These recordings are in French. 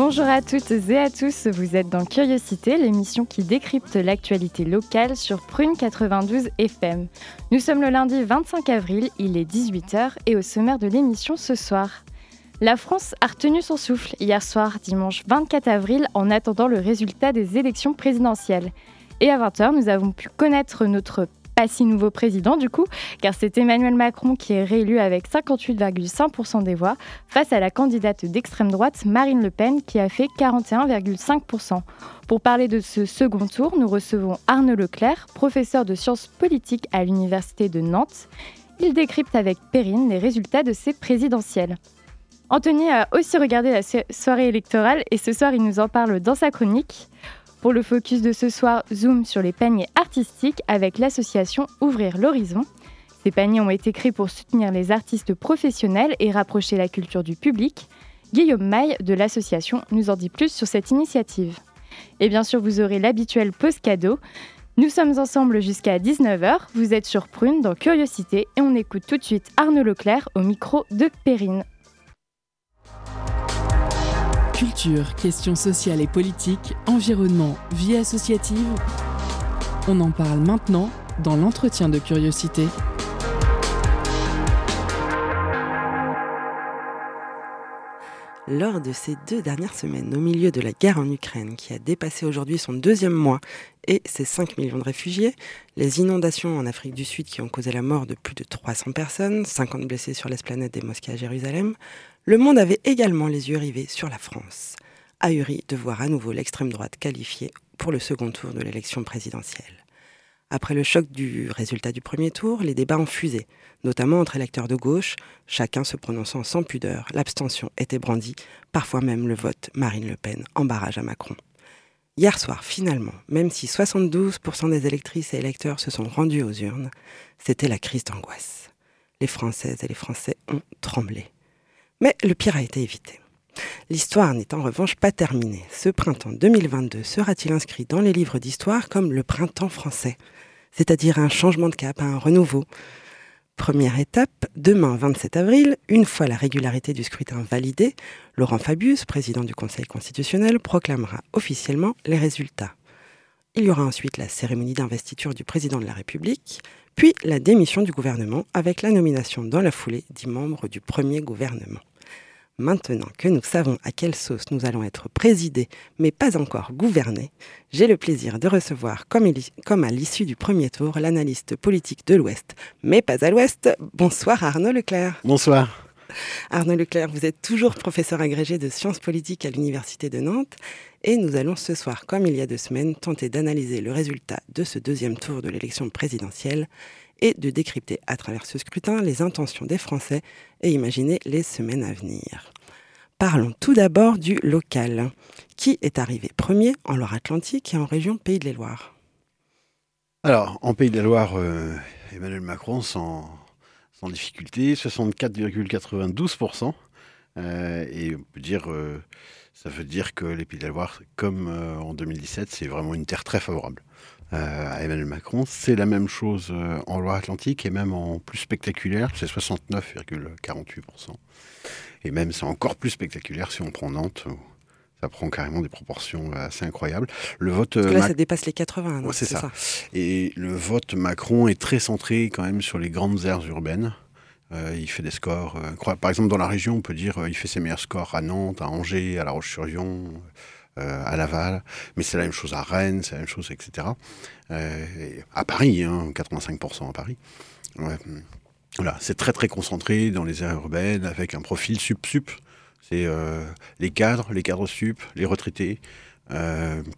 Bonjour à toutes et à tous, vous êtes dans Curiosité, l'émission qui décrypte l'actualité locale sur Prune 92 FM. Nous sommes le lundi 25 avril, il est 18h et au sommaire de l'émission ce soir. La France a retenu son souffle hier soir, dimanche 24 avril, en attendant le résultat des élections présidentielles. Et à 20h, nous avons pu connaître notre pas si nouveau président du coup, car c'est Emmanuel Macron qui est réélu avec 58,5% des voix face à la candidate d'extrême droite Marine Le Pen qui a fait 41,5%. Pour parler de ce second tour, nous recevons Arnaud Leclerc, professeur de sciences politiques à l'Université de Nantes. Il décrypte avec Perrine les résultats de ces présidentielles. Anthony a aussi regardé la soirée électorale et ce soir il nous en parle dans sa chronique. Pour le focus de ce soir, zoom sur les paniers artistiques avec l'association Ouvrir l'horizon. Ces paniers ont été créés pour soutenir les artistes professionnels et rapprocher la culture du public. Guillaume Maille de l'association nous en dit plus sur cette initiative. Et bien sûr, vous aurez l'habituel post cadeau. Nous sommes ensemble jusqu'à 19h. Vous êtes sur Prune dans Curiosité et on écoute tout de suite Arnaud Leclerc au micro de Perrine. Culture, questions sociales et politiques, environnement, vie associative. On en parle maintenant dans l'entretien de curiosité. Lors de ces deux dernières semaines, au milieu de la guerre en Ukraine, qui a dépassé aujourd'hui son deuxième mois, et ses 5 millions de réfugiés, les inondations en Afrique du Sud qui ont causé la mort de plus de 300 personnes, 50 blessés sur l'esplanade des mosquées à Jérusalem, le monde avait également les yeux rivés sur la France, ahuri de voir à nouveau l'extrême droite qualifiée pour le second tour de l'élection présidentielle. Après le choc du résultat du premier tour, les débats ont fusé, notamment entre électeurs de gauche, chacun se prononçant sans pudeur, l'abstention était brandie, parfois même le vote Marine Le Pen en barrage à Macron. Hier soir, finalement, même si 72% des électrices et électeurs se sont rendus aux urnes, c'était la crise d'angoisse. Les Françaises et les Français ont tremblé. Mais le pire a été évité. L'histoire n'est en revanche pas terminée. Ce printemps 2022 sera-t-il inscrit dans les livres d'histoire comme le printemps français, c'est-à-dire un changement de cap, un renouveau? Première étape, demain 27 avril, une fois la régularité du scrutin validée, Laurent Fabius, président du Conseil constitutionnel, proclamera officiellement les résultats. Il y aura ensuite la cérémonie d'investiture du président de la République, puis la démission du gouvernement avec la nomination dans la foulée dix membres du premier gouvernement. Maintenant que nous savons à quelle sauce nous allons être présidés, mais pas encore gouvernés, j'ai le plaisir de recevoir, comme, à l'issue du premier tour, l'analyste politique de l'Ouest, mais pas à l'Ouest. Bonsoir Arnaud Leclerc. Bonsoir. Arnaud Leclerc, vous êtes toujours professeur agrégé de sciences politiques à l'Université de Nantes et nous allons ce soir, comme il y a deux semaines, tenter d'analyser le résultat de ce deuxième tour de l'élection présidentielle et de décrypter à travers ce scrutin les intentions des Français et imaginer les semaines à venir. Parlons tout d'abord du local. Qui est arrivé premier en Loire-Atlantique et en région Pays de la Loire Alors, en Pays de la Loire, euh, Emmanuel Macron sans, difficulté, 64,92%. Euh, et on peut dire, euh, ça veut dire que les Pays de la Loire, comme en 2017, c'est vraiment une terre très favorable à Emmanuel Macron. C'est la même chose en Loire-Atlantique et même en plus spectaculaire, c'est 69,48%. Et même c'est encore plus spectaculaire si on prend Nantes. Ça prend carrément des proportions assez incroyables. Le vote. là, ça dépasse les 80. c'est ça. Et le vote Macron est très centré quand même sur les grandes aires urbaines. Euh, il fait des scores euh, Par exemple, dans la région, on peut dire euh, il fait ses meilleurs scores à Nantes, à Angers, à La Roche-sur-Yon, à Laval. Mais c'est la même chose à Rennes, c'est la même chose, etc. à Paris, 85% hein, à Paris. Voilà, c'est très très concentré dans les aires urbaines avec un profil sup-sup. C'est les cadres, les cadres sup, les retraités.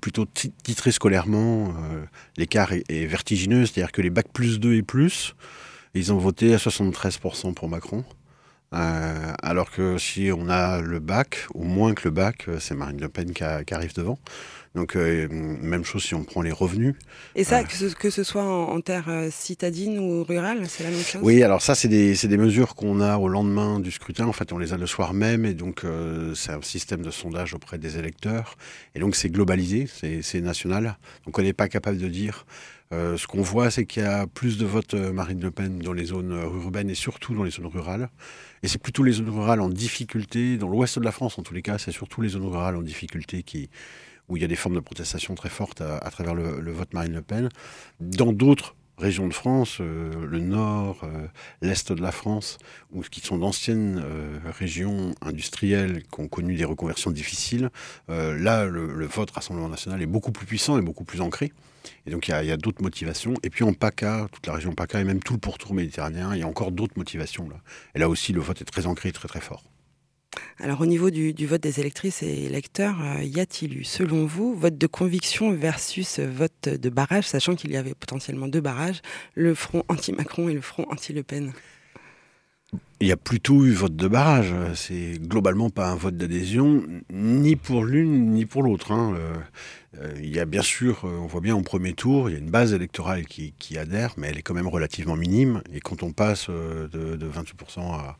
plutôt titrés scolairement, l'écart est, est, vertigineux, c'est-à-dire que les bacs plus 2 et plus, ils ont voté à 73% pour Macron. Euh, alors que si on a le bac, ou moins que le bac, euh, c'est Marine Le Pen qui, arrive devant. Donc, euh, même chose si on prend les revenus. Et ça, que, ce, que, ce, soit en, terre citadine ou rurale, c'est la même chose? Oui, alors ça, c'est des, des, mesures qu'on a au lendemain du scrutin. En fait, on les a le soir même, et donc c'est un système de sondage auprès des électeurs. Et donc, c'est globalisé, c'est national. Donc, on n'est pas capable de dire euh, ce qu'on voit, c'est qu'il y a plus de votes euh, Marine Le Pen dans les zones euh, urbaines et surtout dans les zones rurales. Et c'est plutôt les zones rurales en difficulté, dans l'ouest de la France en tous les cas, c'est surtout les zones rurales en difficulté qui, où il y a des formes de protestation très fortes à, travers le, vote Marine Le Pen. Dans d'autres régions de France, le nord, l'est de la France, ou qui sont d'anciennes régions industrielles qui ont connu des reconversions difficiles, là, le, vote Rassemblement national est beaucoup plus puissant et beaucoup plus ancré. Et donc il y a, d'autres motivations. Et puis en PACA, toute la région PACA et même tout le pourtour méditerranéen, il y a encore d'autres motivations là. Et là aussi, le vote est très ancré, très très fort. Alors au niveau du, vote des électrices et électeurs, euh, y a-t-il eu, selon vous, vote de conviction versus vote de barrage, sachant qu'il y avait potentiellement deux barrages, le front anti-Macron et le front anti-Le Pen? Il y a plutôt eu vote de barrage. C'est globalement pas un vote d'adhésion, ni pour l'une ni pour l'autre. Hein. Euh, euh, il y a bien sûr, on voit bien au premier tour, il y a une base électorale qui, adhère, mais elle est quand même relativement minime. Et quand on passe de, 28% à,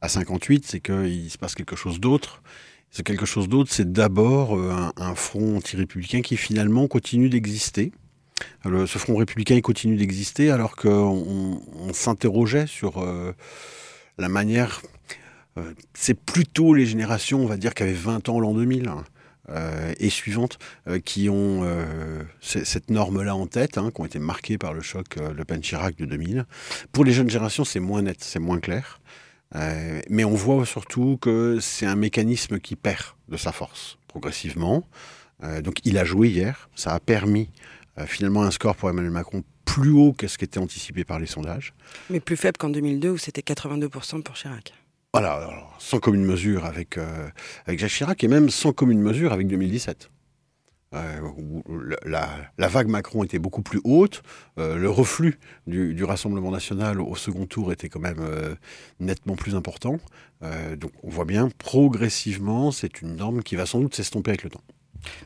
à 58%, c'est qu'il se passe quelque chose d'autre. C'est quelque chose d'autre, c'est d'abord un, front anti-républicain qui finalement continue d'exister. ce front républicain il continue d'exister alors qu'on s'interrogeait sur la manière. Euh, c'est plutôt les générations, on va dire, qui avaient 20 ans l'an 2000. Hein, euh, et suivantes euh, qui ont cette norme-là en tête, hein, qui ont été marquées par le choc Le Pen-Chirac de 2000. Pour les jeunes générations, c'est moins net, c'est moins clair. Mais on voit surtout que c'est un mécanisme qui perd de sa force progressivement. donc il a joué hier, ça a permis finalement un score pour Emmanuel Macron plus haut que ce qui était anticipé par les sondages. Mais plus faible qu'en 2002 où c'était 82% pour Chirac. Voilà, sans commune mesure avec, euh, avec Jacques Chirac et même sans commune mesure avec 2017. Euh, où la, vague Macron était beaucoup plus haute, euh, le reflux du, Rassemblement national au second tour était quand même nettement plus important. donc on voit bien, progressivement, c'est une norme qui va sans doute s'estomper avec le temps.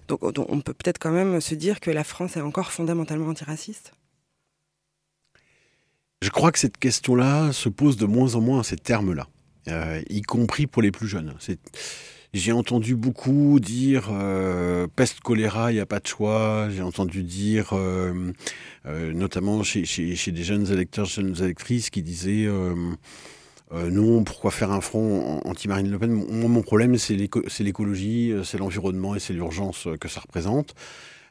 Donc on peut peut-être quand même se dire que la France est encore fondamentalement antiraciste? Je crois que cette question-là se pose de moins en moins à ces termes-là, euh, y compris pour les plus jeunes. J'ai entendu beaucoup dire euh, peste, choléra, il n'y a pas de choix. J'ai entendu dire, euh, notamment chez, des jeunes électeurs, jeunes électrices, qui disaient non, pourquoi faire un front anti-Marine Le Pen? Mon problème, c'est l'écologie, c'est l'environnement et c'est l'urgence que ça représente.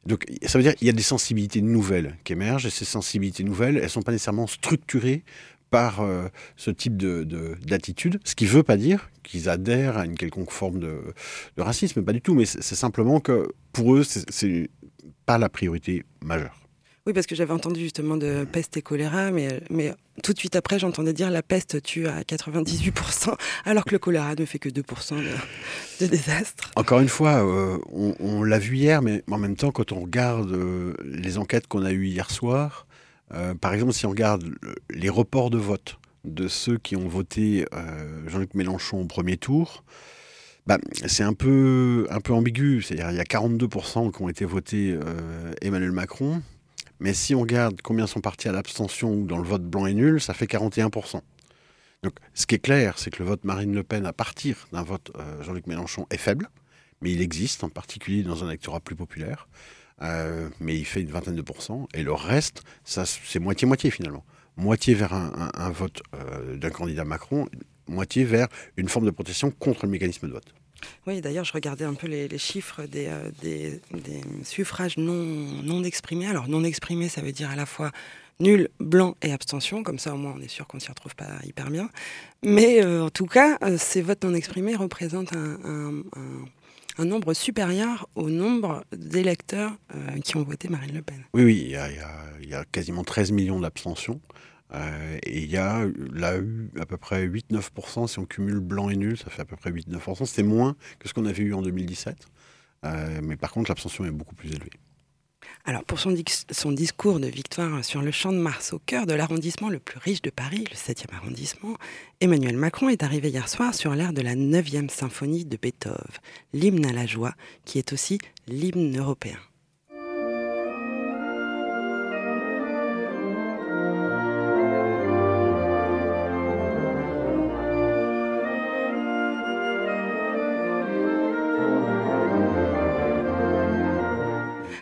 Donc ça veut dire qu'il y a des sensibilités nouvelles qui émergent, et ces sensibilités nouvelles, elles ne sont pas nécessairement structurées par euh, ce type d'attitude, de, ce qui ne veut pas dire qu'ils adhèrent à une quelconque forme de, de racisme, pas du tout, mais c'est simplement que pour eux, c'est pas la priorité majeure. Oui, parce que j'avais entendu justement de peste et choléra, mais, mais tout de suite après, j'entendais dire la peste tue à 98%, alors que le choléra ne fait que 2% de, désastre. Encore une fois, euh, on, l'a vu hier, mais en même temps, quand on regarde euh, les enquêtes qu'on a eues hier soir, euh, par exemple, si on regarde les reports de vote de ceux qui ont voté Jean-Luc Mélenchon au premier tour, bah, c'est un peu, un peu ambigu. C'est-à-dire il y a 42% qui ont été votés Emmanuel Macron, mais si on regarde combien sont partis à l'abstention ou dans le vote blanc et nul, ça fait 41%. Donc ce qui est clair, c'est que le vote Marine Le Pen à partir d'un vote euh, Jean-Luc Mélenchon est faible, mais il existe, en particulier dans un électorat plus populaire. Euh, mais il fait une vingtaine de pourcents. Et le reste, ça, c'est moitié-moitié finalement. Moitié vers un, vote euh, d'un candidat Macron, moitié vers une forme de protection contre le mécanisme de vote. Oui, d'ailleurs, je regardais un peu les, chiffres euh, des, suffrages non, non exprimés. Alors, non exprimés, ça veut dire à la fois nul, blanc et abstention. Comme ça, au moins, on est sûr qu'on ne s'y retrouve pas hyper bien. Mais en tout cas, ces votes non exprimés représentent un, nombre supérieur au nombre d'électeurs qui ont voté Marine Le Pen. Oui, oui, il y a, quasiment 13 millions d'abstentions. Euh, et il y a là eu à peu près 8-9%, si on cumule blanc et nul, ça fait à peu près 8-9%. C'était moins que ce qu'on avait eu en 2017. Euh, mais par contre, l'abstention est beaucoup plus élevée. Alors pour son, discours de victoire sur le champ de Mars au cœur de l'arrondissement le plus riche de Paris, le 7e arrondissement, Emmanuel Macron est arrivé hier soir sur l'air de la 9e symphonie de Beethoven, l'hymne à la joie, qui est aussi l'hymne européen.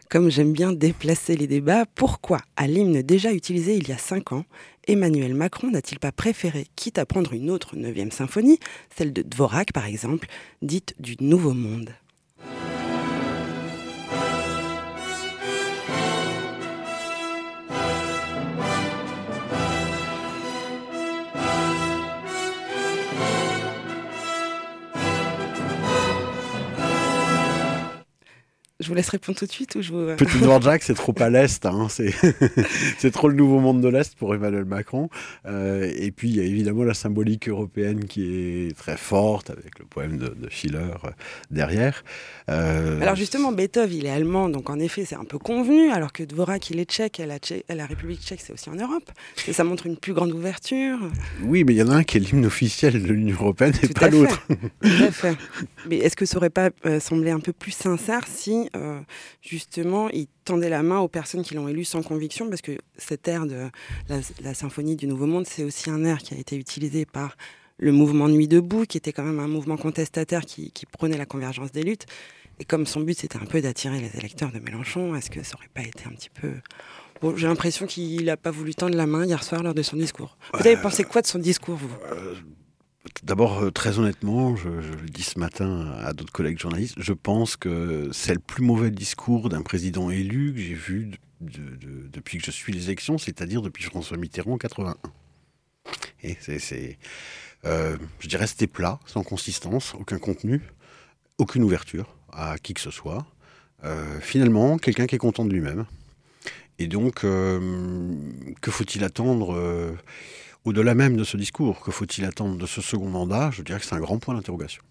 Comme j'aime bien déplacer les débats, pourquoi, à l'hymne déjà utilisé il y a cinq ans, Emmanuel Macron n'a-t-il pas préféré, quitte à prendre une autre neuvième symphonie, celle de Dvorak par exemple, dite du Nouveau Monde? Je vous laisse répondre tout de suite ou je vous... Euh, Petit Jack, c'est trop à l'Est. Hein, c'est trop le nouveau monde de l'Est pour Emmanuel Macron. Euh, et puis, il y a évidemment la symbolique européenne qui est très forte, avec le poème de, Schiller euh, derrière. Alors justement, Beethoven, il est allemand, donc en effet, c'est un peu convenu, alors que Dvorak, il est tchèque, et la, la République tchèque, c'est aussi en Europe. Et ça montre une plus grande ouverture. Oui, mais il y en a un qui est l'hymne officiel de l'Union européenne et pas l'autre. Tout à fait. Mais est-ce que ça aurait pas semblé un peu plus sincère si euh, justement, il tendait la main aux personnes qui l'ont élu sans conviction, parce que cet air de la, symphonie du Nouveau Monde, c'est aussi un air qui a été utilisé par le mouvement Nuit debout, qui était quand même un mouvement contestataire qui, qui prônait la convergence des luttes. Et comme son but, c'était un peu d'attirer les électeurs de Mélenchon, est-ce que ça aurait pas été un petit peu... Bon, j'ai l'impression qu'il n'a pas voulu tendre la main hier soir lors de son discours. Vous avez pensé quoi de son discours, vous? Euh, D'abord, euh, très honnêtement, je, le dis ce matin à d'autres collègues journalistes, je pense que c'est le plus mauvais discours d'un président élu que j'ai vu depuis que je suis l'élection, c'est-à-dire depuis François Mitterrand en 81. Et c'est, euh, je dirais, c'était plat, sans consistance, aucun contenu, aucune ouverture à qui que ce soit. Euh, finalement, quelqu'un qui est content de lui-même. Et donc, que faut-il attendre au-delà même de ce discours, que faut-il attendre de ce second mandat? Je dirais que c'est un grand point d'interrogation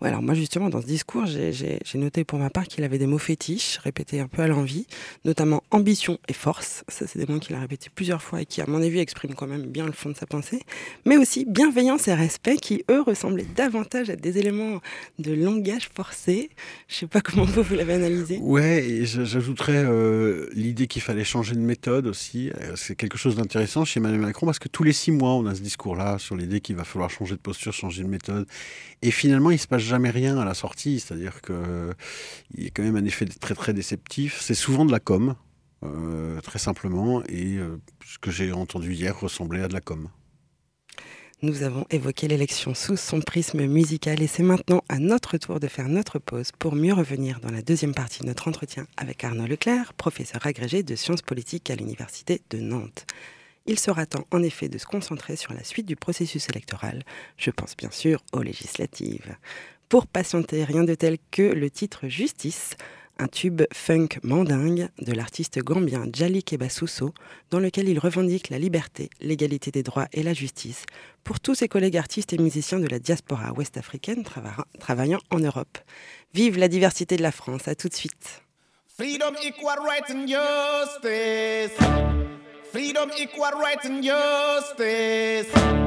alors moi justement dans ce discours, j'ai noté pour ma part qu'il avait des mots fétiches répétés un peu à l'envie, notamment ambition et force. Ça c'est des mots qu'il a répétés plusieurs fois et qui à mon avis expriment quand même bien le fond de sa pensée. Mais aussi bienveillance et respect qui eux ressemblaient davantage à des éléments de langage forcé. Je sais pas comment vous, vous l'avez analysé. Ouais, j'ajouterais euh, l'idée qu'il fallait changer de méthode aussi. Euh, c'est quelque chose d'intéressant chez Emmanuel Macron parce que tous les six mois on a ce discours-là sur l'idée qu'il va falloir changer de posture, changer de méthode. Et finalement il se passe jamais rien à la sortie, c'est-à-dire qu'il y a quand même un effet très très déceptif. C'est souvent de la com, euh, très simplement, et euh, ce que j'ai entendu hier ressemblait à de la com. Nous avons évoqué l'élection sous son prisme musical et c'est maintenant à notre tour de faire notre pause pour mieux revenir dans la deuxième partie de notre entretien avec Arnaud Leclerc, professeur agrégé de sciences politiques à l'Université de Nantes il sera temps en effet de se concentrer sur la suite du processus électoral. Je pense bien sûr aux législatives. Pour patienter, rien de tel que le titre Justice, un tube funk mandingue de l'artiste gambien Djali Kebasusso, dans lequel il revendique la liberté, l'égalité des droits et la justice pour tous ses collègues artistes et musiciens de la diaspora ouest-africaine travaillant en Europe. Vive la diversité de la France, à tout de suite. Freedom, equal rights and justice.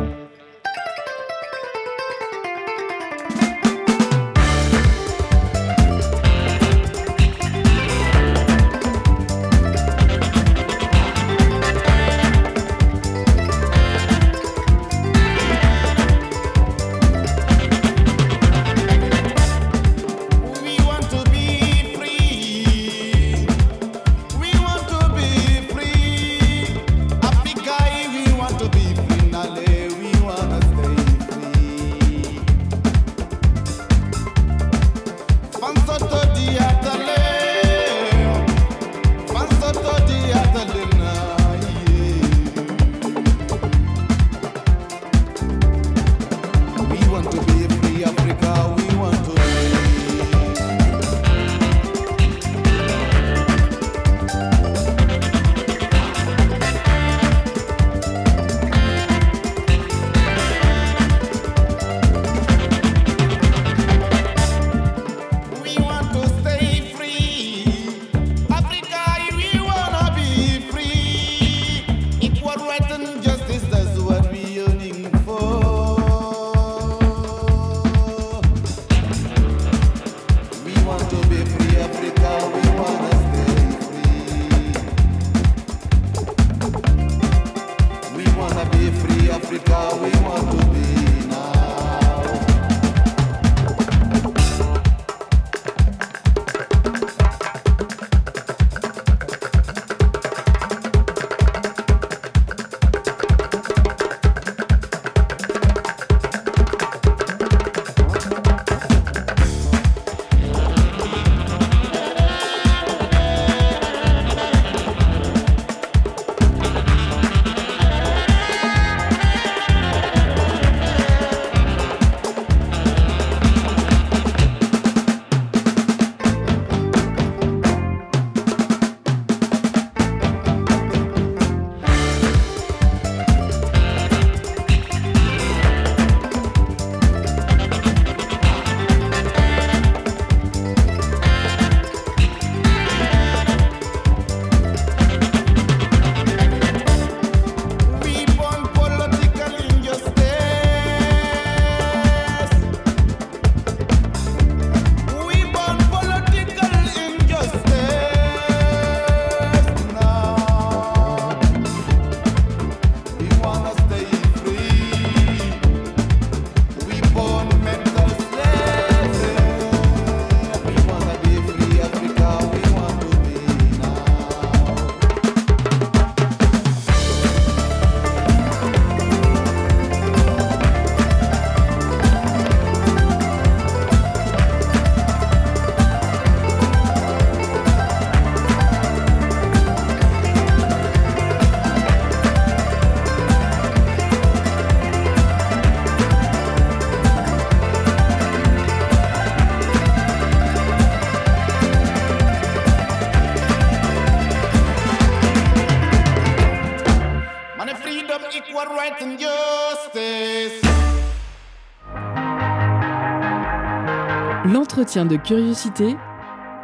L'entretien de curiosité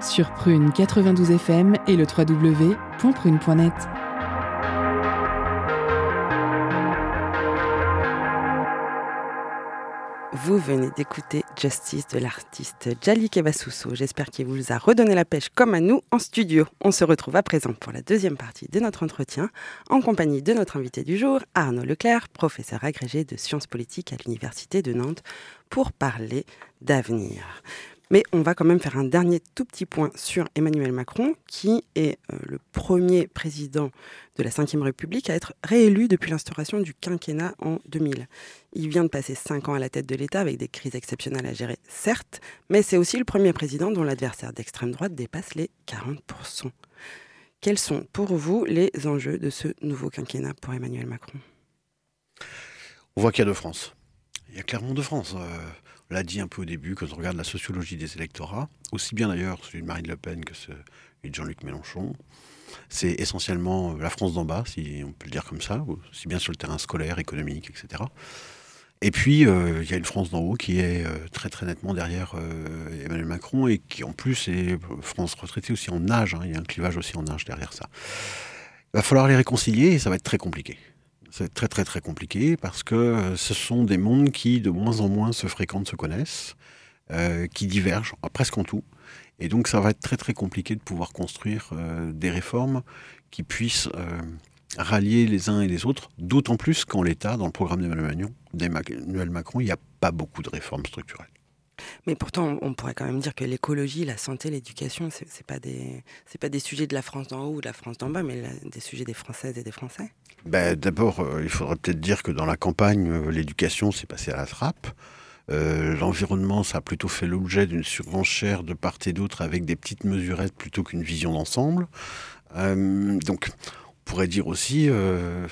sur Prune 92 FM et le www.prune.net. Vous venez d'écouter Justice de l'artiste Jali Kebasuso. J'espère qu'il vous a redonné la pêche comme à nous en studio. On se retrouve à présent pour la deuxième partie de notre entretien en compagnie de notre invité du jour, Arnaud Leclerc, professeur agrégé de sciences politiques à l'Université de Nantes, pour parler d'avenir. Mais on va quand même faire un dernier tout petit point sur Emmanuel Macron, qui est euh, le premier président de la Ve République à être réélu depuis l'instauration du quinquennat en 2000. Il vient de passer cinq ans à la tête de l'État avec des crises exceptionnelles à gérer, certes, mais c'est aussi le premier président dont l'adversaire d'extrême droite dépasse les 40%. Quels sont pour vous les enjeux de ce nouveau quinquennat pour Emmanuel Macron? On voit qu'il y a deux France. Il y a clairement deux France. Euh, l'a dit un peu au début, quand on regarde la sociologie des électorats, aussi bien d'ailleurs celui de Marine Le Pen que celui de Jean-Luc Mélenchon, c'est essentiellement la France d'en bas, si on peut le dire comme ça, aussi bien sur le terrain scolaire, économique, etc. Et puis, euh, il y a une France d'en haut qui est euh, très très nettement derrière euh, Emmanuel Macron et qui en plus est France retraitée aussi en âge. Hein. il y a un clivage aussi en âge derrière ça. Il va falloir les réconcilier et ça va être très compliqué. C'est très très très compliqué parce que euh, ce sont des mondes qui de moins en moins se fréquentent, se connaissent, euh, qui divergent presque en tout. Et donc ça va être très très compliqué de pouvoir construire euh, des réformes qui puissent rallier les uns et les autres, d'autant plus qu'en l'État, dans le programme d'Emmanuel Macron, il n'y a pas beaucoup de réformes structurelles. Mais pourtant, on pourrait quand même dire que l'écologie, la santé, l'éducation, ce n'est pas, des, pas des sujets de la France d'en haut ou de la France d'en bas, mais des sujets des Françaises et des Français. Ben, D'abord, euh, il faudrait peut-être dire que dans la campagne, euh, l'éducation s'est passée à la trappe. Euh, l'environnement, ça a plutôt fait l'objet d'une surenchère de part et d'autre avec des petites mesurettes plutôt qu'une vision d'ensemble. donc, pourrait dire aussi, euh,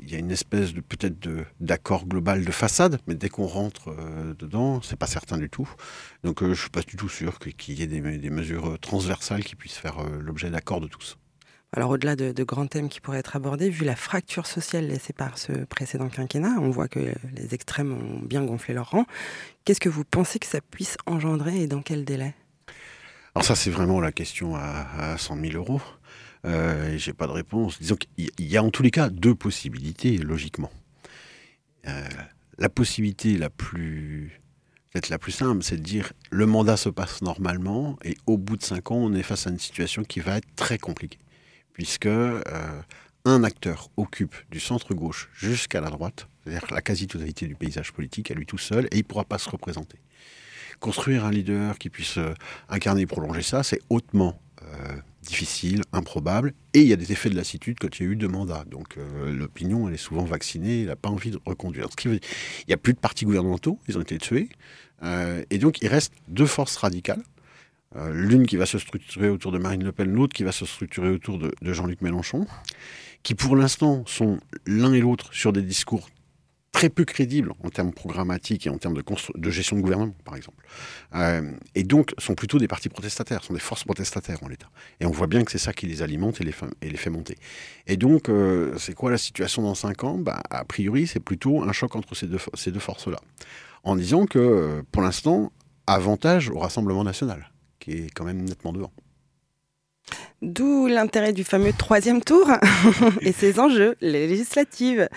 il y a une espèce de peut-être d'accord global de façade, mais dès qu'on rentre euh, dedans, c'est pas certain du tout. Donc euh, je suis pas du tout sûr qu'il y ait des, mesures transversales qui puissent faire l'objet d'accord de tous. Alors au-delà de, grands thèmes qui pourraient être abordés, vu la fracture sociale laissée par ce précédent quinquennat, on voit que les extrêmes ont bien gonflé leur rang. Qu'est-ce que vous pensez que ça puisse engendrer et dans quel délai? Alors ça c'est vraiment la question à, à 100 000 euros. Euh, J'ai pas de réponse. Disons qu'il y a en tous les cas deux possibilités, logiquement. Euh, la possibilité la plus peut-être la plus simple, c'est de dire le mandat se passe normalement et au bout de cinq ans, on est face à une situation qui va être très compliquée, puisque euh, un acteur occupe du centre gauche jusqu'à la droite, c'est-à-dire la quasi-totalité du paysage politique à lui tout seul, et il ne pourra pas se représenter. Construire un leader qui puisse euh, incarner et prolonger ça, c'est hautement difficile, improbable, et il y a des effets de lassitude quand il y a eu deux mandats. Donc euh, l'opinion, elle est souvent vaccinée, elle n'a pas envie de reconduire. Il n'y a plus de partis gouvernementaux, ils ont été tués, euh, et donc il reste deux forces radicales. L'une qui va se structurer autour de Marine Le Pen, l'autre qui va se structurer autour de Jean-Luc Mélenchon, qui pour l'instant sont l'un et l'autre sur des discours très peu crédibles en termes programmatiques et en termes de, gestion de gouvernement, par exemple. Euh, et donc, sont plutôt des partis protestataires, sont des forces protestataires en l'État. Et on voit bien que c'est ça qui les alimente et les, fait, monter. Et donc, euh, c'est quoi la situation dans cinq ans? Bah, A priori, c'est plutôt un choc entre ces deux, ces deux forces-là. En disant que, euh, pour l'instant, avantage au Rassemblement national, qui est quand même nettement devant. D'où l'intérêt du fameux troisième tour et ses enjeux, les législatives.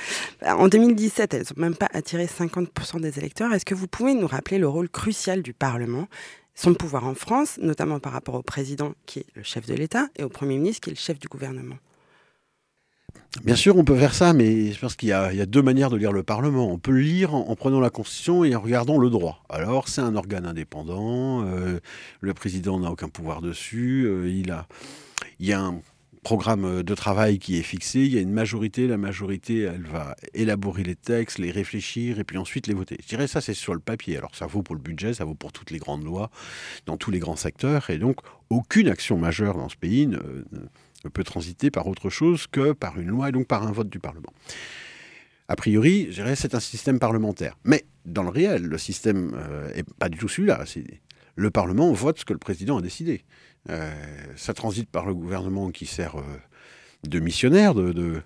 En 2017, elles n'ont même pas attiré 50% des électeurs. Est-ce que vous pouvez nous rappeler le rôle crucial du Parlement, son pouvoir en France, notamment par rapport au président qui est le chef de l'État et au Premier ministre qui est le chef du gouvernement? Bien sûr, on peut faire ça, mais je pense qu'il y, a deux manières de lire le Parlement. On peut lire en, prenant la Constitution et en regardant le droit. Alors, c'est un organe indépendant, euh, le président n'a aucun pouvoir dessus, euh, il, a, il y a un programme de travail qui est fixé, il y a une majorité, la majorité, elle va élaborer les textes, les réfléchir et puis ensuite les voter. Je dirais ça, c'est sur le papier. Alors, ça vaut pour le budget, ça vaut pour toutes les grandes lois, dans tous les grands secteurs, et donc, aucune action majeure dans ce pays ne peut transiter par autre chose que par une loi et donc par un vote du Parlement. A priori, je dirais c'est un système parlementaire. Mais dans le réel, le système n'est euh, pas du tout celui-là. Le Parlement vote ce que le président a décidé. Euh, ça transite par le gouvernement qui sert euh, de missionnaires, de,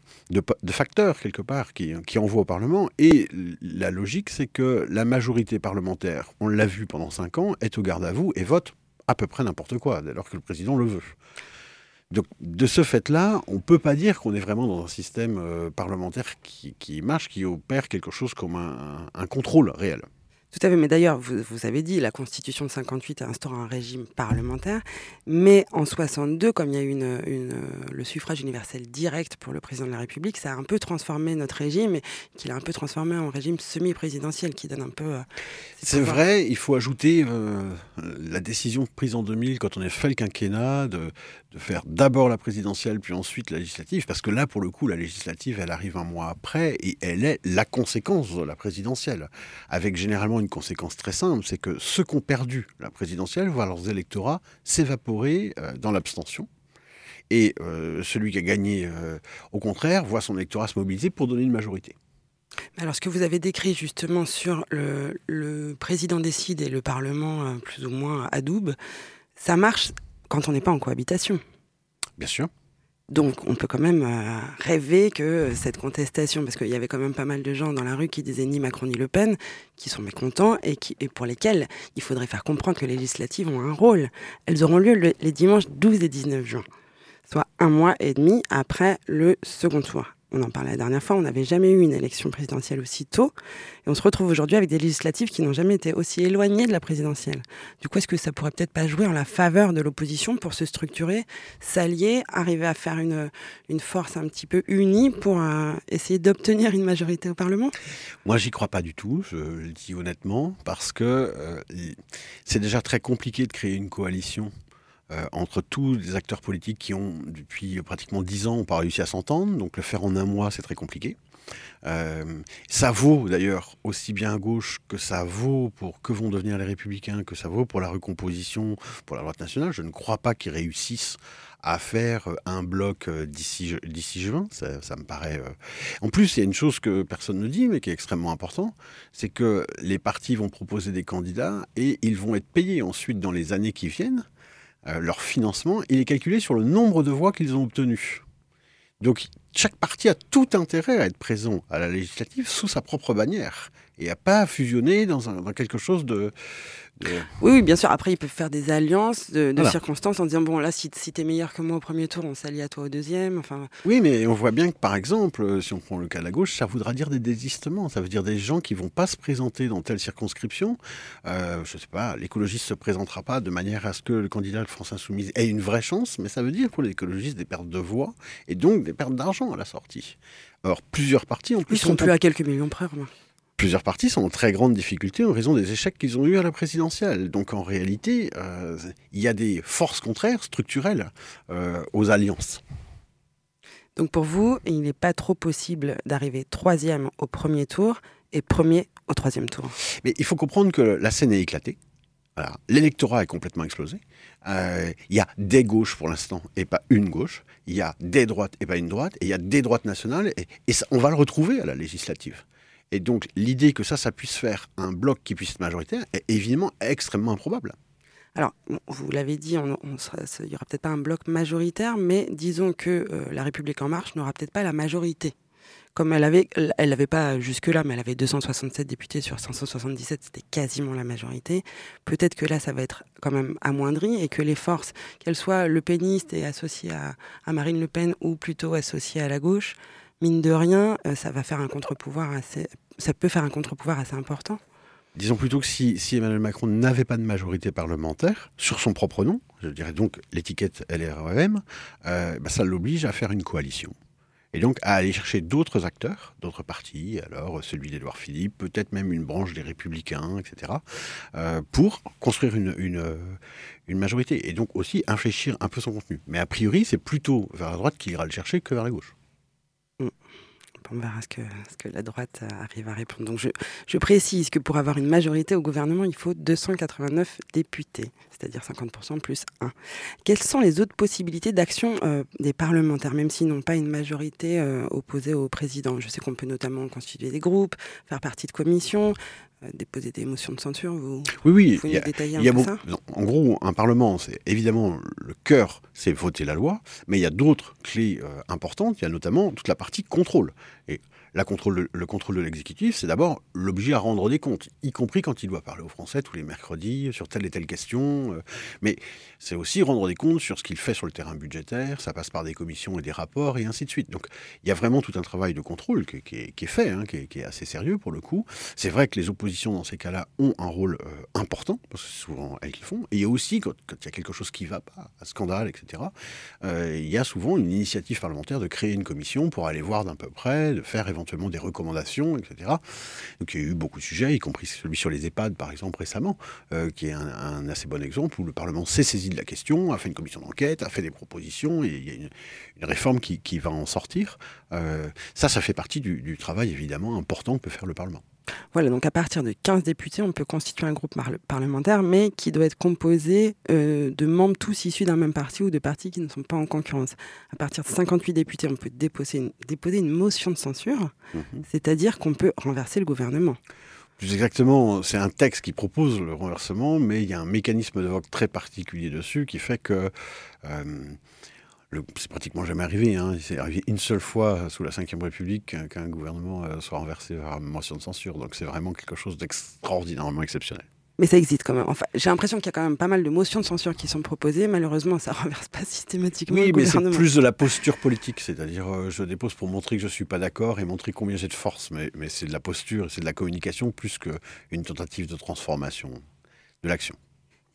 facteurs quelque part qui, qui envoient au Parlement. Et la logique, c'est que la majorité parlementaire, on l'a vu pendant cinq ans, est au garde à vous et vote à peu près n'importe quoi, alors que le président le veut. Donc, de ce fait-là, on ne peut pas dire qu'on est vraiment dans un système euh, parlementaire qui, marche, qui opère quelque chose comme un contrôle réel. Tout à fait, mais d'ailleurs, vous, vous, avez dit, la Constitution de 58 instaure un régime parlementaire, mais en 62, comme il y a eu une, une, le suffrage universel direct pour le président de la République, ça a un peu transformé notre régime, et qu'il a un peu transformé en régime semi-présidentiel, qui donne un peu... Euh, C'est vrai, il faut ajouter euh, la décision prise en 2000, quand on a fait le quinquennat, de, de faire d'abord la présidentielle, puis ensuite la législative, parce que là, pour le coup, la législative, elle arrive un mois après, et elle est la conséquence de la présidentielle, avec généralement une conséquence très simple, c'est que ceux qui ont perdu la présidentielle voient leurs électorats s'évaporer euh, dans l'abstention. Et euh, celui qui a gagné, euh, au contraire, voit son électorat se mobiliser pour donner une majorité. Alors, ce que vous avez décrit justement sur le, le président décide et le Parlement plus ou moins adoube, ça marche quand on n'est pas en cohabitation. Bien sûr. Donc on peut quand même euh, rêver que cette contestation, parce qu'il y avait quand même pas mal de gens dans la rue qui disaient ni Macron ni Le Pen, qui sont mécontents et, pour lesquels il faudrait faire comprendre que les législatives ont un rôle. Elles auront lieu les dimanches 12 et 19 juin, soit un mois et demi après le second tour on en parlait la dernière fois, on n'avait jamais eu une élection présidentielle aussi tôt. Et on se retrouve aujourd'hui avec des législatives qui n'ont jamais été aussi éloignées de la présidentielle. Du coup, est-ce que ça pourrait peut-être pas jouer en la faveur de l'opposition pour se structurer, s'allier, arriver à faire une, force un petit peu unie pour euh, essayer d'obtenir une majorité au Parlement? Moi, j'y crois pas du tout, je le dis honnêtement, parce que euh, c'est déjà très compliqué de créer une coalition euh, entre tous les acteurs politiques qui ont, depuis pratiquement dix ans, pas réussi à s'entendre. Donc le faire en un mois, c'est très compliqué. Euh, ça vaut d'ailleurs aussi bien à gauche que ça vaut pour que vont devenir les républicains, que ça vaut pour la recomposition, pour la droite nationale. Je ne crois pas qu'ils réussissent à faire un bloc euh, d'ici d'ici juin. Ça, ça, me paraît. En plus, il y a une chose que personne ne dit, mais qui est extrêmement important, c'est que les partis vont proposer des candidats et ils vont être payés ensuite dans les années qui viennent euh, leur financement, il est calculé sur le nombre de voix qu'ils ont obtenues. Donc chaque parti a tout intérêt à être présent à la législative sous sa propre bannière et à pas fusionner dans, dans quelque chose de, oui, oui, bien sûr. Après, ils peuvent faire des alliances de, circonstances en disant bon, là, si, si tu es meilleur que moi au premier tour, on s'allie à toi au deuxième. Enfin... Oui, mais on voit bien que, par exemple, euh, si on prend le cas de la gauche, ça voudra dire des désistements. Ça veut dire des gens qui vont pas se présenter dans telle circonscription. Euh, je sais pas, l'écologiste se présentera pas de manière à ce que le candidat de France Insoumise ait une vraie chance, mais ça veut dire pour l'écologiste des pertes de voix et donc des pertes d'argent à la sortie. Alors, plusieurs partis en plus. Ils sont, sont plus à quelques millions près, remarque plusieurs partis sont en très grande difficulté en raison des échecs qu'ils ont eus à la présidentielle. Donc en réalité, euh, il y a des forces contraires structurelles euh, aux alliances. Donc pour vous, il n'est pas trop possible d'arriver troisième au premier tour et premier au troisième tour. Mais il faut comprendre que la scène est éclatée. L'électorat est complètement explosé. Euh, il y a des gauches pour l'instant et pas une gauche. Il y a des droites et pas une droite. Et il y a des droites nationales. Et, et ça, on va le retrouver à la législative. Et donc l'idée que ça, ça puisse faire un bloc qui puisse être majoritaire est évidemment extrêmement improbable. Alors, vous l'avez dit, il n'y aura peut-être pas un bloc majoritaire, mais disons que euh, la République en marche n'aura peut-être pas la majorité. Comme elle avait, elle n'avait pas jusque-là, mais elle avait 267 députés sur 577, c'était quasiment la majorité. Peut-être que là, ça va être quand même amoindri et que les forces, qu'elles soient le péniste et associées à, à Marine Le Pen ou plutôt associées à la gauche, mine de rien, euh, ça va faire un contre-pouvoir assez, ça peut faire un contre-pouvoir assez important. Disons plutôt que si, Emmanuel Macron n'avait pas de majorité parlementaire sur son propre nom, je dirais donc l'étiquette LREM, euh, bah, ça l'oblige à faire une coalition. Et donc à aller chercher d'autres acteurs, d'autres partis, alors celui d'Edouard Philippe, peut-être même une branche des Républicains, etc., euh, pour construire une, une, majorité. Et donc aussi infléchir un peu son contenu. Mais a priori, c'est plutôt vers la droite qu'il ira le chercher que vers la gauche on verra ce que, la droite arrive à répondre. Donc je, je, précise que pour avoir une majorité au gouvernement, il faut 289 députés, c'est-à-dire 50% plus 1. Quelles sont les autres possibilités d'action euh, des parlementaires, même s'ils n'ont pas une majorité euh, opposée au président? Je sais qu'on peut notamment constituer des groupes, faire partie de commissions. Déposer des motions de censure vous, Oui, oui. Vous il y a- détailler il y a un peu beau- ça? non, en gros, un Parlement, c'est évidemment le cœur, c'est voter la loi, mais il y a d'autres clés euh, importantes. Il y a notamment toute la partie contrôle. Et le contrôle de l'exécutif, c'est d'abord l'objet à rendre des comptes, y compris quand il doit parler aux Français tous les mercredis sur telle et telle question. euh, mais c'est aussi rendre des comptes sur ce qu'il fait sur le terrain budgétaire. Ça passe par des commissions et des rapports et ainsi de suite. Donc il y a vraiment tout un travail de contrôle qui, est, fait, hein, qui, est, assez sérieux pour le coup. C'est vrai que les oppositions dans ces cas-là ont un rôle euh, important, parce que c'est souvent elles qui le font. Et il y a aussi, quand, quand il y a quelque chose qui ne va pas, un scandale, etc., euh, il y a souvent une initiative parlementaire de créer une commission pour aller voir d'un peu près, de faire éventuellement des recommandations, etc. Donc il y a eu beaucoup de sujets, y compris celui sur les EHPAD, par exemple, récemment, euh, qui est un, assez bon exemple, où le Parlement s'est saisi de la question, a fait une commission d'enquête, a fait des propositions, et il y a une, réforme qui, qui va en sortir. Euh, ça, ça fait partie du, du travail, évidemment, important que peut faire le Parlement. Voilà, donc à partir de 15 députés, on peut constituer un groupe parlementaire, mais qui doit être composé euh, de membres tous issus d'un même parti ou de partis qui ne sont pas en concurrence. À partir de 58 députés, on peut déposer une, déposer une motion de censure, Mhm. c'est-à-dire qu'on peut renverser le gouvernement. Plus exactement, c'est un texte qui propose le renversement, mais il y a un mécanisme de vote très particulier dessus qui fait que euh, c'est pratiquement jamais arrivé. Hein. C'est arrivé une seule fois sous la Ve République qu'un gouvernement euh, soit renversé par motion de censure. Donc c'est vraiment quelque chose d'extraordinairement exceptionnel. Mais ça existe quand même. Enfin, j'ai l'impression qu'il y a quand même pas mal de motions de censure qui sont proposées. Malheureusement, ça renverse pas systématiquement Oui, le mais c'est plus de la posture politique, c'est-à-dire euh, je dépose pour montrer que je suis pas d'accord et montrer combien j'ai de force, mais, mais c'est de la posture, c'est de la communication plus qu'une tentative de transformation de l'action.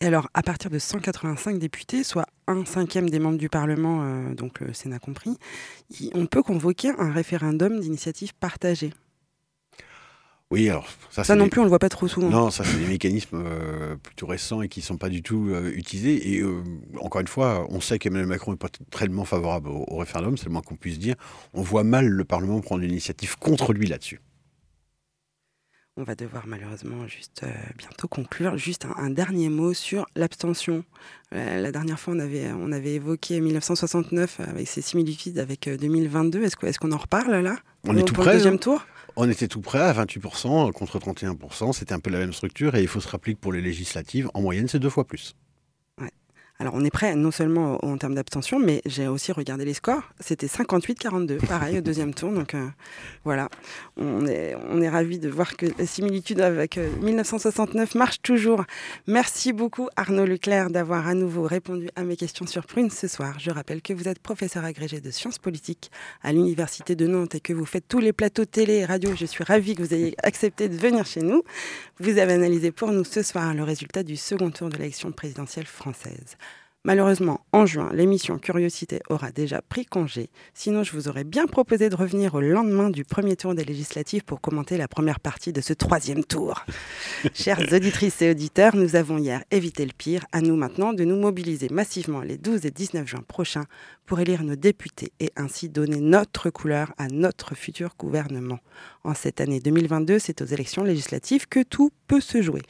Et alors, à partir de 185 députés, soit un cinquième des membres du Parlement, euh, donc le Sénat compris, on peut convoquer un référendum d'initiative partagée. Oui, alors ça, non des- plus, on le voit pas trop souvent. Non, ça c'est des mécanismes euh, plutôt récents et qui ne sont pas du tout euh, utilisés. Et euh, encore une fois, on sait qu'Emmanuel Macron n'est pas tellement favorable au, au référendum, c'est le moins qu'on puisse dire. On voit mal le Parlement prendre une initiative contre lui là-dessus. On va devoir malheureusement juste euh, bientôt conclure. Juste un, un dernier mot sur l'abstention. Euh, la dernière fois, on avait, on avait évoqué 1969 avec ses similitudes avec euh, 2022. Est-ce qu'on en reparle là? On est tout le près. deuxième hein. tour? On était tout près à 28% contre 31%. C'était un peu la même structure. Et il faut se rappeler que pour les législatives, en moyenne, c'est deux fois plus. Alors, on est prêt non seulement en termes d'abstention, mais j'ai aussi regardé les scores. C'était 58-42, pareil, au deuxième tour. Donc euh, voilà, on est, on est ravis de voir que la similitude avec euh, 1969 marche toujours. Merci beaucoup, Arnaud Leclerc, d'avoir à nouveau répondu à mes questions sur Prune ce soir. Je rappelle que vous êtes professeur agrégé de sciences politiques à l'Université de Nantes et que vous faites tous les plateaux télé et radio. Je suis ravie que vous ayez accepté de venir chez nous. Vous avez analysé pour nous ce soir le résultat du second tour de l'élection présidentielle française. Malheureusement, en juin, l'émission Curiosité aura déjà pris congé. Sinon, je vous aurais bien proposé de revenir au lendemain du premier tour des législatives pour commenter la première partie de ce troisième tour. Chères auditrices et auditeurs, nous avons hier évité le pire. À nous maintenant de nous mobiliser massivement les 12 et 19 juin prochains pour élire nos députés et ainsi donner notre couleur à notre futur gouvernement. En cette année 2022, c'est aux élections législatives que tout peut se jouer.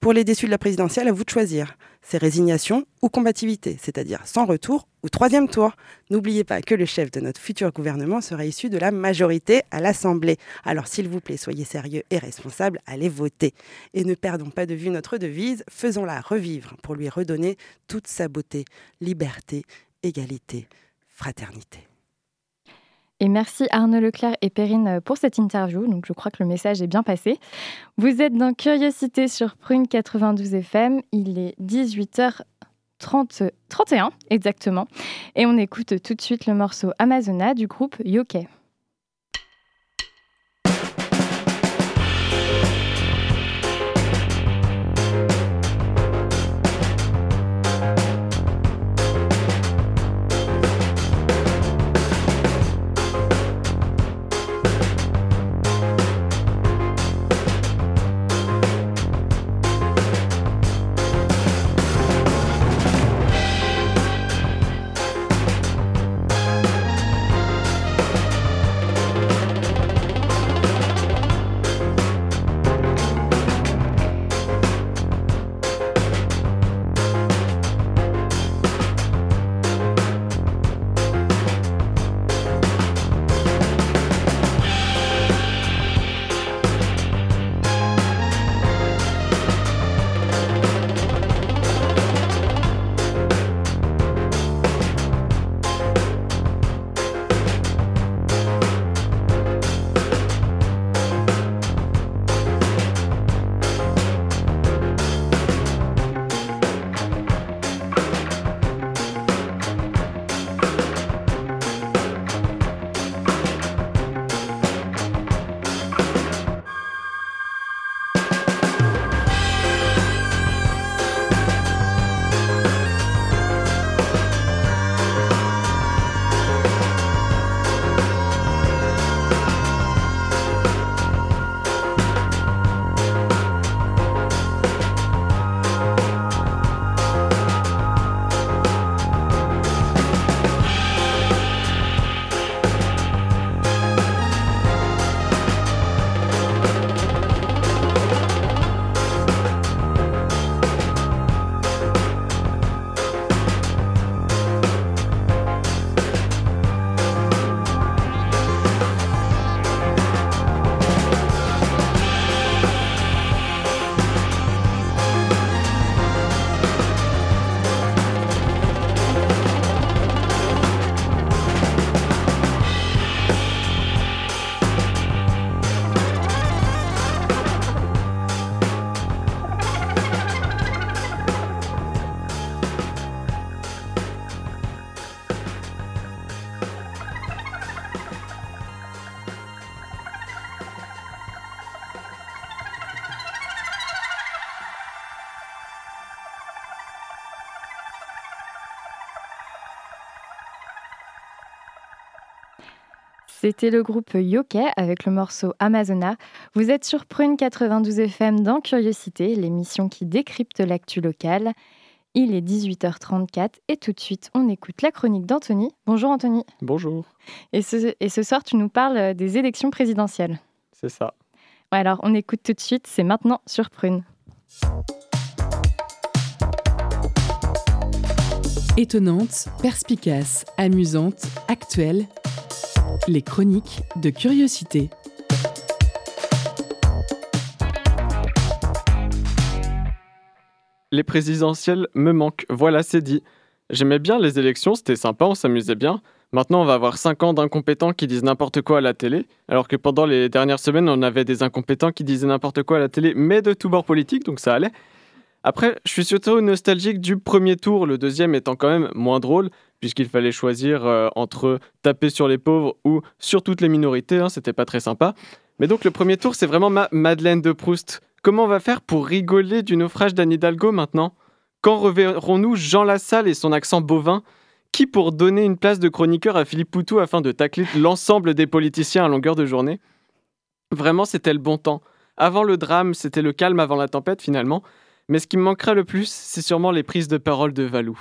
Pour les déçus de la présidentielle, à vous de choisir. C'est résignation ou combativité, c'est-à-dire sans retour ou troisième tour. N'oubliez pas que le chef de notre futur gouvernement sera issu de la majorité à l'Assemblée. Alors s'il vous plaît, soyez sérieux et responsables, allez voter. Et ne perdons pas de vue notre devise, faisons-la revivre pour lui redonner toute sa beauté. Liberté, égalité, fraternité. Et merci Arnaud Leclerc et Perrine pour cette interview. Donc je crois que le message est bien passé. Vous êtes dans Curiosité sur Prune 92 FM. Il est 18h30, 31 exactement. Et on écoute tout de suite le morceau Amazona du groupe Yoke. C'était le groupe Yoke avec le morceau Amazona. Vous êtes sur Prune 92 FM dans Curiosité, l'émission qui décrypte l'actu locale. Il est 18h34 et tout de suite, on écoute la chronique d'Anthony. Bonjour Anthony. Bonjour. Et ce, et ce soir, tu nous parles des élections présidentielles. C'est ça. alors, on écoute tout de suite, c'est maintenant sur Prune. Étonnante, perspicace, amusante, actuelle, les chroniques de curiosité. Les présidentielles me manquent, voilà c'est dit. J'aimais bien les élections, c'était sympa, on s'amusait bien. Maintenant, on va avoir 5 ans d'incompétents qui disent n'importe quoi à la télé, alors que pendant les dernières semaines, on avait des incompétents qui disaient n'importe quoi à la télé, mais de tous bords politiques, donc ça allait. Après, je suis surtout nostalgique du premier tour, le deuxième étant quand même moins drôle, puisqu'il fallait choisir euh, entre taper sur les pauvres ou sur toutes les minorités, hein, c'était pas très sympa. Mais donc le premier tour, c'est vraiment ma Madeleine de Proust. Comment on va faire pour rigoler du naufrage d'Anne Hidalgo maintenant? Quand reverrons-nous Jean Lassalle et son accent bovin? Qui pour donner une place de chroniqueur à Philippe Poutou afin de tacler l'ensemble des politiciens à longueur de journée? Vraiment, c'était le bon temps. Avant le drame, c'était le calme avant la tempête finalement. Mais ce qui me manquera le plus, c'est sûrement les prises de parole de Valou.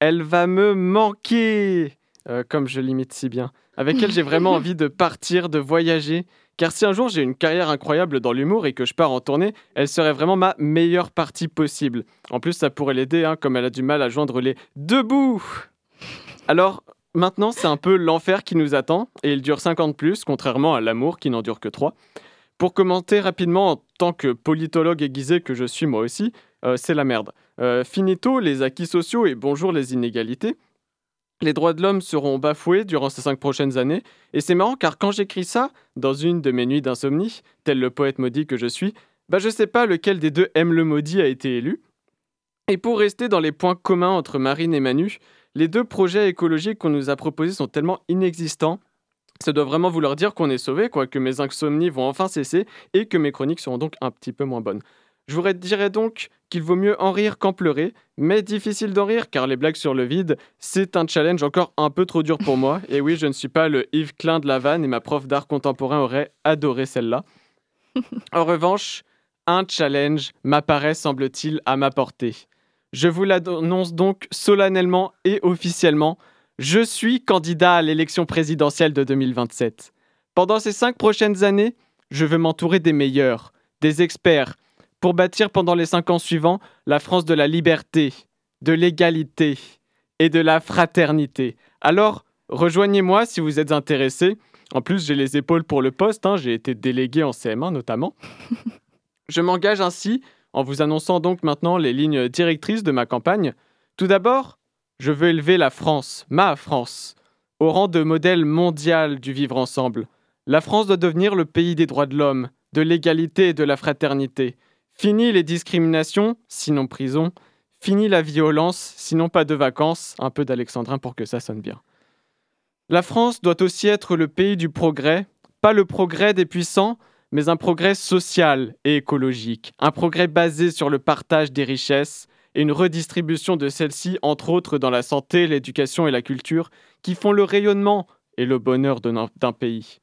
Elle va me manquer, euh, comme je l'imite si bien. Avec elle, j'ai vraiment envie de partir, de voyager. Car si un jour j'ai une carrière incroyable dans l'humour et que je pars en tournée, elle serait vraiment ma meilleure partie possible. En plus, ça pourrait l'aider, hein, comme elle a du mal à joindre les deux bouts. Alors, maintenant, c'est un peu l'enfer qui nous attend, et il dure 50 plus, contrairement à l'amour qui n'en dure que 3. Pour commenter rapidement, en tant que politologue aiguisé que je suis moi aussi, euh, c'est la merde. Euh, finito les acquis sociaux et bonjour les inégalités. Les droits de l'homme seront bafoués durant ces cinq prochaines années. Et c'est marrant car quand j'écris ça, dans une de mes nuits d'insomnie, tel le poète maudit que je suis, bah je sais pas lequel des deux aime le maudit a été élu. Et pour rester dans les points communs entre Marine et Manu, les deux projets écologiques qu'on nous a proposés sont tellement inexistants. Ça doit vraiment vouloir dire qu'on est sauvé, quoi, que mes insomnies vont enfin cesser et que mes chroniques seront donc un petit peu moins bonnes. Je vous dirais donc qu'il vaut mieux en rire qu'en pleurer, mais difficile d'en rire car les blagues sur le vide, c'est un challenge encore un peu trop dur pour moi. Et oui, je ne suis pas le Yves Klein de la vanne et ma prof d'art contemporain aurait adoré celle-là. En revanche, un challenge m'apparaît, semble-t-il, à ma portée. Je vous l'annonce donc solennellement et officiellement, je suis candidat à l'élection présidentielle de 2027. Pendant ces cinq prochaines années, je veux m'entourer des meilleurs, des experts, pour bâtir pendant les cinq ans suivants la France de la liberté, de l'égalité et de la fraternité. Alors, rejoignez-moi si vous êtes intéressé. En plus, j'ai les épaules pour le poste, hein. j'ai été délégué en CM1 notamment. Je m'engage ainsi en vous annonçant donc maintenant les lignes directrices de ma campagne. Tout d'abord, je veux élever la France, ma France, au rang de modèle mondial du vivre ensemble. La France doit devenir le pays des droits de l'homme, de l'égalité et de la fraternité. Fini les discriminations, sinon prison. Fini la violence, sinon pas de vacances. Un peu d'alexandrin pour que ça sonne bien. La France doit aussi être le pays du progrès, pas le progrès des puissants, mais un progrès social et écologique, un progrès basé sur le partage des richesses et une redistribution de celles-ci, entre autres dans la santé, l'éducation et la culture, qui font le rayonnement et le bonheur d'un pays.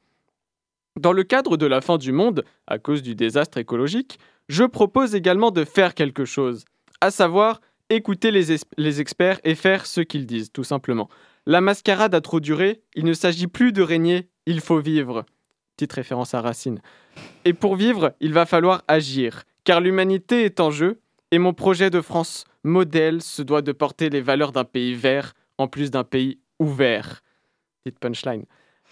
Dans le cadre de la fin du monde, à cause du désastre écologique, je propose également de faire quelque chose, à savoir écouter les, experts et faire ce qu'ils disent, tout simplement. La mascarade a trop duré, il ne s'agit plus de régner, il faut vivre. Petite référence à Racine. Et pour vivre, il va falloir agir, car l'humanité est en jeu, et mon projet de France modèle se doit de porter les valeurs d'un pays vert en plus d'un pays ouvert. Petite punchline.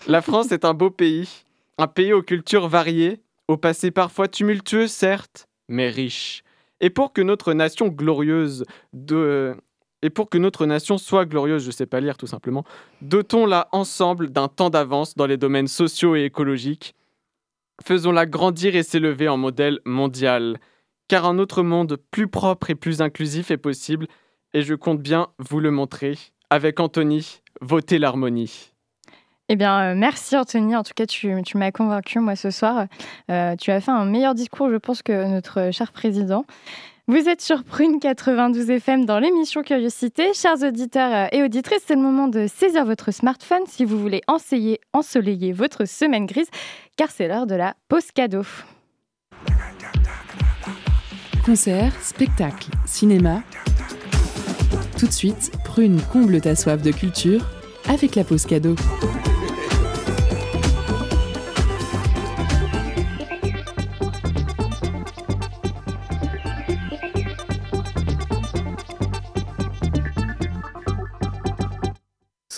La France est un beau pays, un pays aux cultures variées, au passé parfois tumultueux, certes, mais riche. Et pour que notre nation glorieuse de... Et pour que notre nation soit glorieuse, je sais pas lire tout simplement, dotons-la ensemble d'un temps d'avance dans les domaines sociaux et écologiques. Faisons-la grandir et s'élever en modèle mondial, car un autre monde plus propre et plus inclusif est possible, et je compte bien vous le montrer. Avec Anthony, votez l'harmonie. Eh bien, euh, merci Anthony. En tout cas, tu, m'as convaincu, moi, ce soir. Euh, tu as fait un meilleur discours, je pense, que notre cher président. Vous êtes sur Prune 92 FM dans l'émission Curiosité. Chers auditeurs euh, et auditrices, c'est le moment de saisir votre smartphone si vous voulez enseigner, ensoleiller votre semaine grise, car c'est l'heure de la pause cadeau. Concert, spectacle, cinéma. Tout de suite, Prune comble ta soif de culture avec la pause cadeau.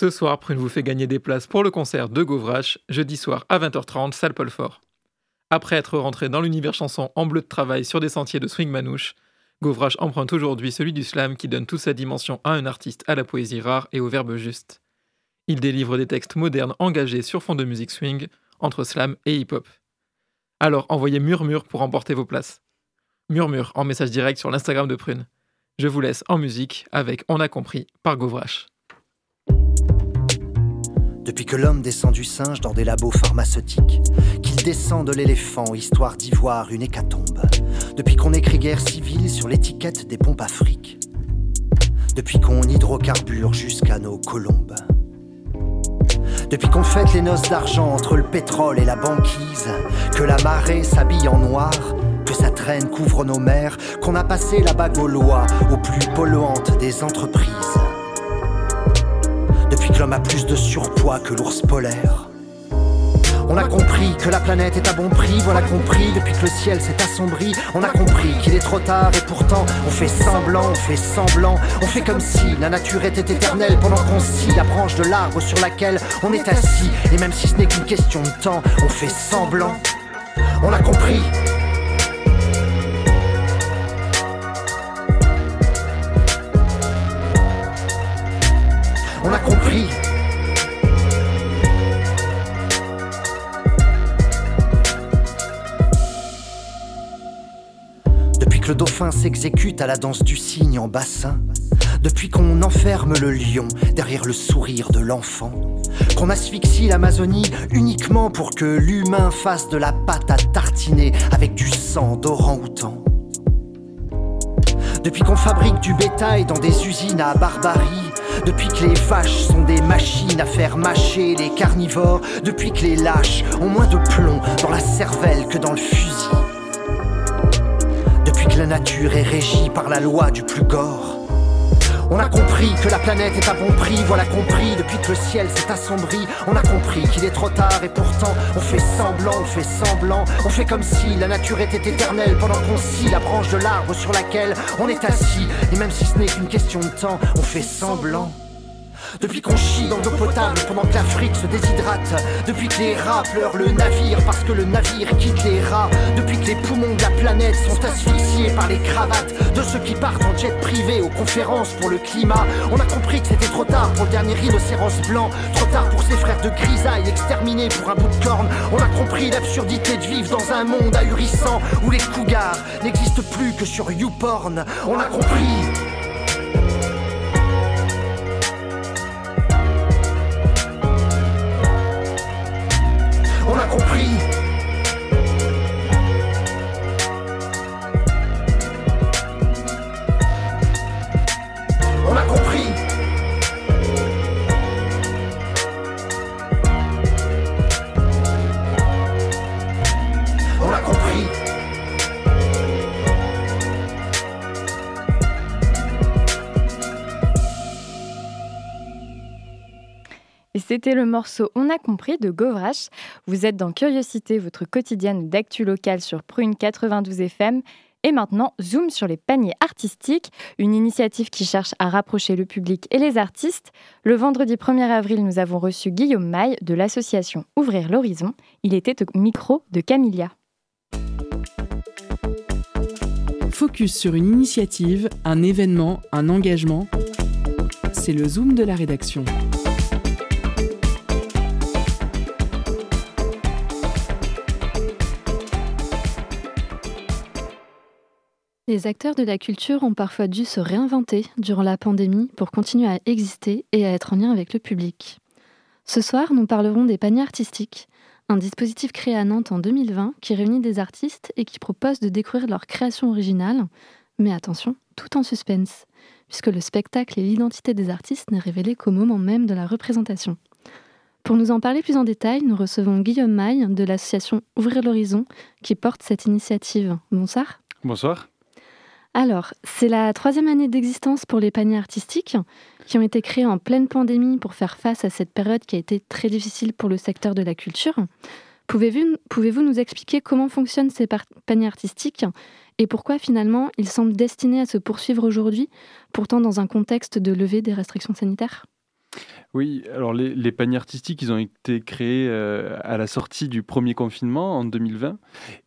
Ce soir, Prune vous fait gagner des places pour le concert de Gauvrache, jeudi soir à 20h30, salle Paul Fort. Après être rentré dans l'univers chanson en bleu de travail sur des sentiers de swing manouche, Gauvrache emprunte aujourd'hui celui du slam qui donne toute sa dimension à un artiste à la poésie rare et au verbe juste. Il délivre des textes modernes engagés sur fond de musique swing, entre slam et hip-hop. Alors envoyez Murmure pour emporter vos places. Murmure en message direct sur l'Instagram de Prune. Je vous laisse en musique avec On a compris par Gauvrache. Depuis que l'homme descend du singe dans des labos pharmaceutiques, qu'il descend de l'éléphant, histoire d'ivoire une hécatombe. Depuis qu'on écrit guerre civile sur l'étiquette des pompes afriques. Depuis qu'on hydrocarbure jusqu'à nos colombes. Depuis qu'on fête les noces d'argent entre le pétrole et la banquise, que la marée s'habille en noir, que sa traîne couvre nos mers, qu'on a passé la bague aux lois, aux plus polluantes des entreprises depuis que l'homme a plus de surpoids que l'ours polaire. On a compris que la planète est à bon prix, voilà compris depuis que le ciel s'est assombri. On a compris qu'il est trop tard et pourtant on fait semblant, on fait semblant, on fait comme si la nature était éternelle pendant qu'on scie la branche de l'arbre sur laquelle on est assis. Et même si ce n'est qu'une question de temps, on fait semblant. On a compris on a compris. Depuis que le dauphin s'exécute à la danse du cygne en bassin, depuis qu'on enferme le lion derrière le sourire de l'enfant, qu'on asphyxie l'Amazonie uniquement pour que l'humain fasse de la pâte à tartiner avec du sang d'orang-outan. Depuis qu'on fabrique du bétail dans des usines à barbarie, depuis que les vaches sont des machines à faire mâcher les carnivores, depuis que les lâches ont moins de plomb dans la cervelle que dans le fusil. Depuis que la nature est régie par la loi du plus gore. On a compris que la planète est à bon prix, voilà compris depuis que le ciel s'est assombri. On a compris qu'il est trop tard et pourtant on fait semblant, on fait semblant, on fait comme si la nature était éternelle pendant qu'on scie la branche de l'arbre sur laquelle on est assis. Et même si ce n'est qu'une question de temps, on fait semblant. Depuis qu'on chie dans l'eau potable pendant que l'Afrique se déshydrate. Depuis que les rats pleurent le navire parce que le navire quitte les rats. Depuis que les poumons de la planète sont asphyxiés par les cravates de ceux qui partent en jet privé aux conférences pour le climat. On a compris que c'était trop tard pour le dernier rhinocéros blanc. Trop tard pour ses frères de grisaille exterminés pour un bout de corne. On a compris l'absurdité de vivre dans un monde ahurissant où les cougars n'existent plus que sur YouPorn. On a compris. C'était le morceau On a compris de Govrache. Vous êtes dans Curiosité, votre quotidienne d'actu locale sur Prune 92 FM. Et maintenant, zoom sur les paniers artistiques, une initiative qui cherche à rapprocher le public et les artistes. Le vendredi 1er avril, nous avons reçu Guillaume Maille de l'association Ouvrir l'horizon. Il était au micro de Camilla. Focus sur une initiative, un événement, un engagement. C'est le zoom de la rédaction. Les acteurs de la culture ont parfois dû se réinventer durant la pandémie pour continuer à exister et à être en lien avec le public. Ce soir, nous parlerons des paniers artistiques, un dispositif créé à Nantes en 2020 qui réunit des artistes et qui propose de découvrir leur création originale, mais attention, tout en suspense, puisque le spectacle et l'identité des artistes n'est révélé qu'au moment même de la représentation. Pour nous en parler plus en détail, nous recevons Guillaume Maille de l'association Ouvrir l'horizon qui porte cette initiative. Bonsoir. Bonsoir. Alors, c'est la troisième année d'existence pour les paniers artistiques qui ont été créés en pleine pandémie pour faire face à cette période qui a été très difficile pour le secteur de la culture. Pouvez-vous pouvez nous expliquer comment fonctionnent ces paniers artistiques et pourquoi finalement ils semblent destinés à se poursuivre aujourd'hui, pourtant dans un contexte de levée des restrictions sanitaires? Oui, alors les, paniers artistiques, ils ont été créés euh, à la sortie du premier confinement en 2020.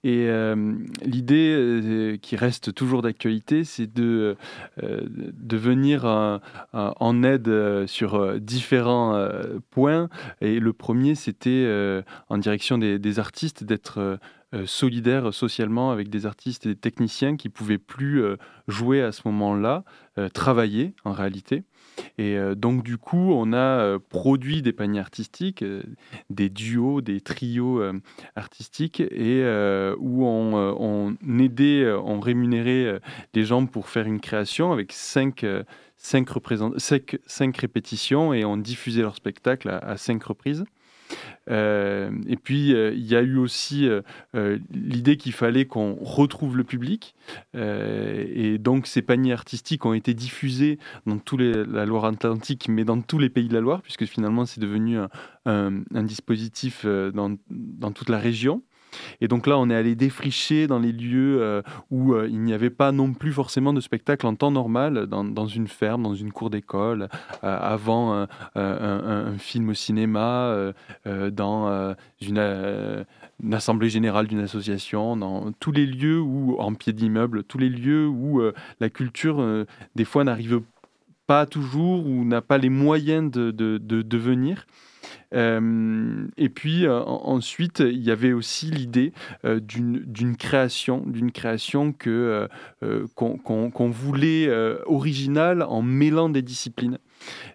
Et euh, l'idée euh, qui reste toujours d'actualité, c'est de, venir en aide sur différents points. Et le premier, c'était en direction des, des artistes, d'être solidaire socialement avec des artistes et des techniciens qui pouvaient plus jouer à ce moment-là, travailler en réalité. Et euh, donc, du coup, on a euh, produit des paniers artistiques, euh, des duos, des trios artistiques, et où on, aidait, on rémunérait les gens pour faire une création avec cinq, cinq, cinq répétitions et on diffusait leur spectacle à cinq reprises. Euh, et puis, euh, il y a eu aussi euh, l'idée qu'il fallait qu'on retrouve le public. et donc, ces paniers artistiques ont été diffusés dans tous les, la Loire-Atlantique, mais dans tous les pays de la Loire, puisque finalement, c'est devenu un, dispositif dans toute la région. Et donc là, on est allé défricher dans les lieux euh, où euh, il n'y avait pas non plus forcément de spectacle en temps normal, dans, une ferme, dans une cour d'école, euh, avant un, film au cinéma, dans une, assemblée générale d'une association, dans tous les lieux où, en pied d'immeuble, tous les lieux où la culture, des fois, n'arrive pas toujours ou n'a pas les moyens de, de, de venir. Euh, et puis euh, ensuite, il y avait aussi l'idée euh, d'une création, d'une création que qu'on voulait originale en mêlant des disciplines.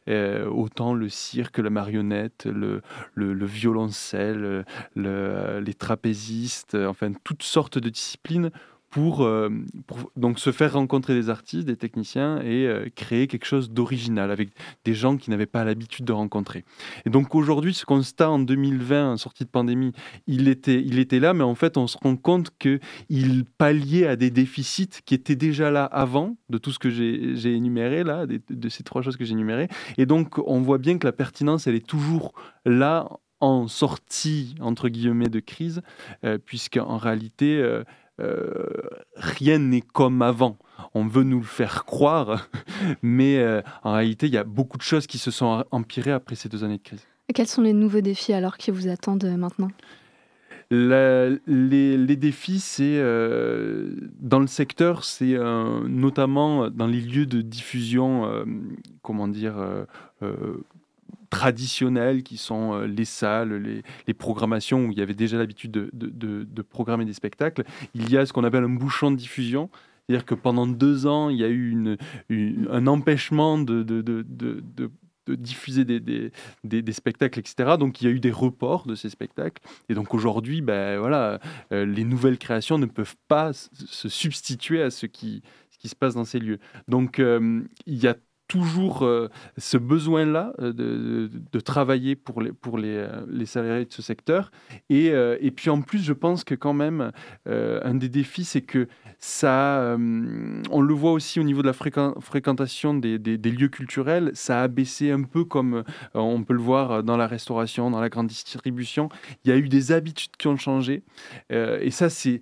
autant le cirque, la marionnette, le, le, violoncelle, les trapézistes, enfin toutes sortes de disciplines pour, euh, pour, donc se faire rencontrer des artistes, des techniciens et euh, créer quelque chose d'original avec des gens qui n'avaient pas l'habitude de rencontrer. Et donc aujourd'hui, ce constat en 2020, en sortie de pandémie, il était, il était là, mais en fait, on se rend compte qu'il palliait à des déficits qui étaient déjà là avant, de tout ce que j'ai énuméré là, de, de ces trois choses que j'ai énumérées. Et donc, on voit bien que la pertinence, elle est toujours là en sortie, entre guillemets, de crise, euh, puisqu'en réalité, euh, rien n'est comme avant. On veut nous le faire croire, mais euh, en réalité, il y a beaucoup de choses qui se sont empirées après ces deux années de crise. Et quels sont les nouveaux défis alors qui vous attendent euh, maintenant? Les, défis, c'est dans le secteur, c'est notamment dans les lieux de diffusion, comment dire, traditionnels qui sont euh, les salles, les, programmations où il y avait déjà l'habitude de, programmer des spectacles. Il y a ce qu'on appelle un bouchon de diffusion. C'est-à-dire que pendant deux ans, il y a eu un empêchement de, diffuser des, spectacles, etc. Donc il y a eu des reports de ces spectacles. Et donc aujourd'hui, ben, voilà, euh, les nouvelles créations ne peuvent pas se substituer à ce qui, ce qui se passe dans ces lieux. Donc euh, il y a toujours euh, ce besoin-là euh, de, travailler pour les, pour les, euh, les salariés de ce secteur. Et, et, puis en plus, je pense que quand même, un des défis, c'est que ça, on le voit aussi au niveau de la fréquentation des, des, des, lieux culturels, ça a baissé un peu comme on peut le voir dans la restauration, dans la grande distribution. Il y a eu des habitudes qui ont changé. et ça, c'est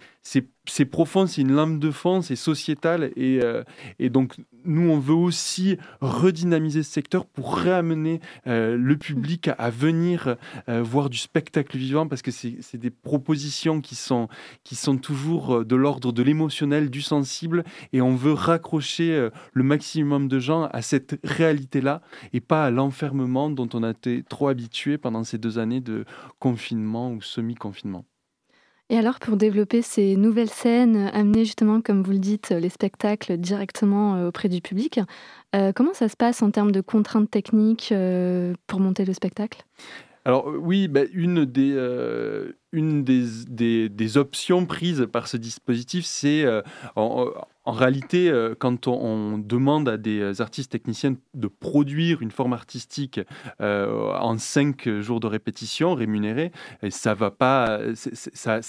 c'est profond, c'est une lame de fond, c'est sociétal. Et, euh, et, donc, nous, on veut aussi redynamiser ce secteur pour réamener euh, le public à, venir euh, voir du spectacle vivant, parce que c'est des propositions qui sont, qui sont toujours de l'ordre de l'émotionnel, du sensible, et on veut raccrocher le maximum de gens à cette réalité-là, et pas à l'enfermement dont on a été trop habitué pendant ces deux années de confinement ou semi-confinement. Et alors, pour développer ces nouvelles scènes, amener justement, comme vous le dites, les spectacles directement euh, auprès du public, euh, comment ça se passe en termes de contraintes techniques euh, pour monter le spectacle? Alors oui, bah, une, des, une des, options prises par ce dispositif, c'est en, réalité, quand on, demande à des artistes techniciens de produire une forme artistique en cinq jours de répétition rémunérée, ça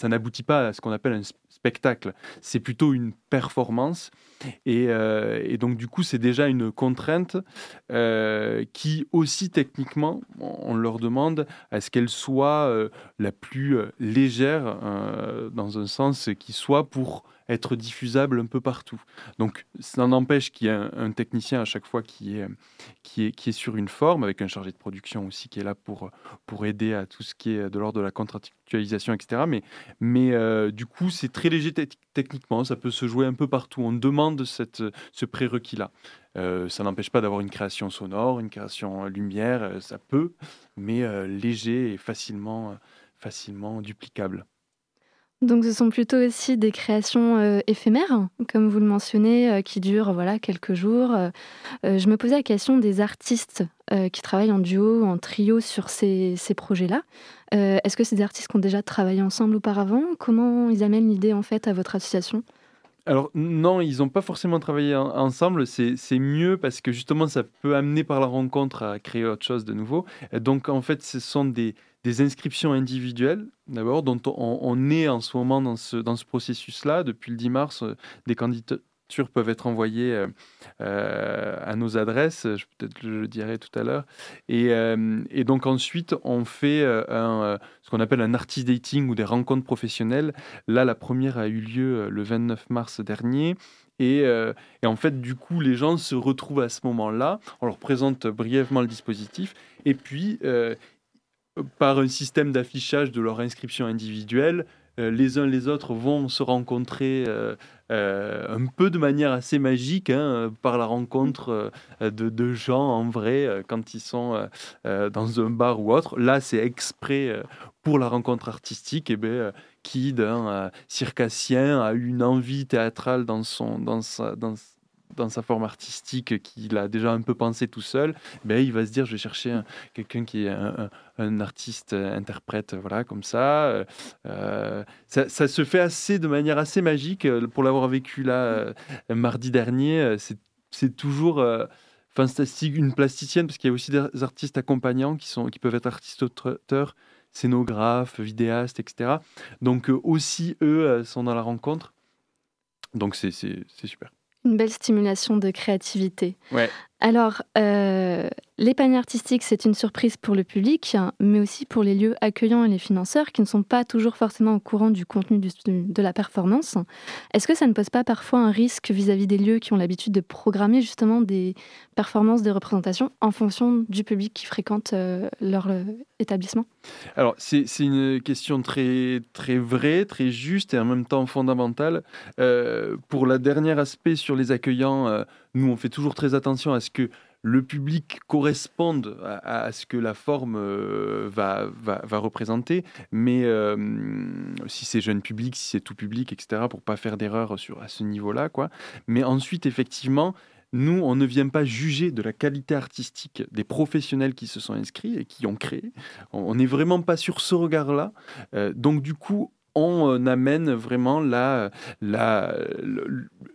n'aboutit pas à ce qu'on appelle un spectacle. C'est plutôt une performance. Euh, et, donc, du coup, c'est déjà une contrainte euh, qui, aussi techniquement, on leur demande à ce qu'elle soit euh, la plus légère, dans un sens qui soit pour être diffusable un peu partout. Donc, ça n'empêche qu'il y ait un, technicien à chaque fois qui est, qui, est, qui est sur une forme, avec un chargé de production aussi qui est là pour, pour aider à tout ce qui est de l'ordre de la contractualisation, etc. Mais, mais euh, du coup, c'est très léger techniquement, ça peut se jouer un peu partout. On demande cette, ce prérequis-là. Euh, ça n'empêche pas d'avoir une création sonore, une création lumière, euh, ça peut, mais léger et facilement, facilement duplicable. Donc ce sont plutôt aussi des créations euh, éphémères, comme vous le mentionnez, euh, qui durent voilà quelques jours. Euh, je me posais la question des artistes qui travaillent en duo, en trio sur ces, ces projets-là. Est-ce que des artistes ont déjà travaillé ensemble auparavant? Comment ils amènent l'idée en fait à votre association? Alors non, ils n'ont pas forcément travaillé ensemble, c'est mieux parce que justement ça peut amener par la rencontre à créer autre chose de nouveau. Donc en fait ce sont des, des inscriptions individuelles, d'abord, dont on, est en ce moment dans ce, dans ce processus-là. Depuis le 10 mars, euh, des candidatures peuvent être envoyées euh, euh, à nos adresses, peut-être je le dirai tout à l'heure. Et, donc ensuite, on fait ce qu'on appelle un artist dating ou des rencontres professionnelles. Là, la première a eu lieu le 29 mars dernier. Et, en fait, du coup, les gens se retrouvent à ce moment-là. On leur présente brièvement le dispositif. Et puis, par un système d'affichage de leur inscription individuelle, euh, les uns les autres vont se rencontrer euh, euh, un peu de manière assez magique hein, par la rencontre de, gens en vrai quand ils sont dans un bar ou autre. Là, c'est exprès pour la rencontre artistique. Et ben, qui d'un circassien a une envie théâtrale dans son dans sa, dans sa forme artistique qu'il a déjà un peu pensé tout seul, ben, il va se dire je vais chercher quelqu'un qui est un, artiste euh, interprète voilà comme ça. Euh, ça. ça. se fait assez de manière assez magique pour l'avoir vécu là euh, mardi dernier. C'est toujours fantastique une plasticienne parce qu'il y a aussi des artistes accompagnants qui sont qui peuvent être artistes auteurs scénographes, vidéastes, etc. Donc aussi eux sont dans la rencontre. Donc c'est super. Une belle stimulation de créativité. Ouais. Alors, euh, les paniers artistiques, c'est une surprise pour le public, mais aussi pour les lieux accueillants et les financeurs qui ne sont pas toujours forcément au courant du contenu de la performance. Est-ce que ça ne pose pas parfois un risque vis-à-vis des lieux qui ont l'habitude de programmer justement des performances, des représentations en fonction du public qui fréquente euh, leur euh, établissement? Alors, c'est une question très, très vraie, très juste et en même temps fondamentale. pour la dernière aspect sur les accueillants, nous, on fait toujours très attention à ce que le public corresponde à, ce que la forme euh, va, représenter. Mais euh, si c'est jeune public, si c'est tout public, etc., pour pas faire d'erreur à ce niveau-là, quoi. Mais ensuite, effectivement, nous, on ne vient pas juger de la qualité artistique des professionnels qui se sont inscrits et qui ont créé. On n'est vraiment pas sur ce regard-là. Euh, donc, du coup, on euh, amène vraiment la, la,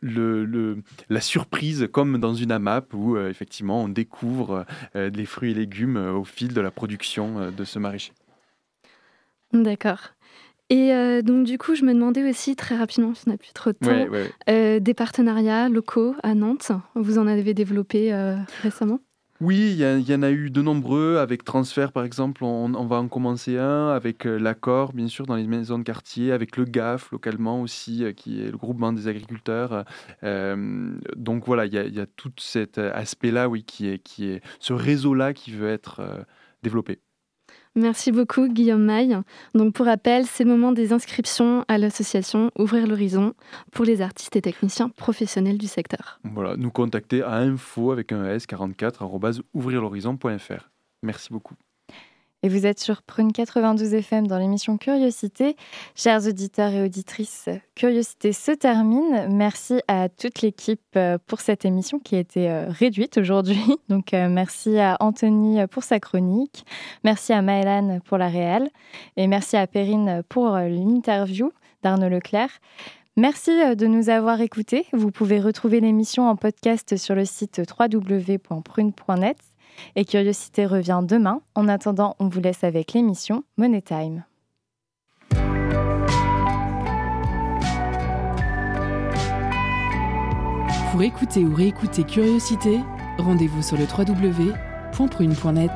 le, la surprise comme dans une AMAP où euh, effectivement on découvre euh, les fruits et légumes au fil de la production de ce maraîcher. D'accord. Et donc du coup, je me demandais aussi très rapidement, si on n'a plus trop de temps, des partenariats locaux à Nantes. Vous en avez développé récemment? Oui, il y, en a eu de nombreux. Avec Transfert, par exemple, on, va en commencer un. Avec euh, l'accord, bien sûr, dans les maisons de quartier. Avec le GAF, localement aussi, euh, qui est le groupement des agriculteurs. Euh, donc voilà, il y, a tout cet aspect-là, oui, qui est, qui est ce réseau-là qui veut être développé. Merci beaucoup Guillaume Maille. Donc pour rappel, c'est le moment des inscriptions à l'association Ouvrir l'horizon pour les artistes et techniciens professionnels du secteur. Voilà, nous contacter à info avec un s 44 ouvrirlhorizon.fr. Merci beaucoup et vous êtes sur Prune 92 FM dans l'émission Curiosité. Chers auditeurs et auditrices, Curiosité se termine. Merci à toute l'équipe euh, pour cette émission qui a été euh, réduite aujourd'hui. Donc euh, merci à Anthony pour sa chronique, merci à Maëlan pour la réelle et merci à Perrine pour l'interview d'Arnaud Leclerc. Merci de nous avoir écoutés. Vous pouvez retrouver l'émission en podcast sur le site www.prune.net et Curiosité revient demain. En attendant, on vous laisse avec l'émission Money Time. Pour écouter ou réécouter Curiosité, rendez-vous sur le www.prune.net.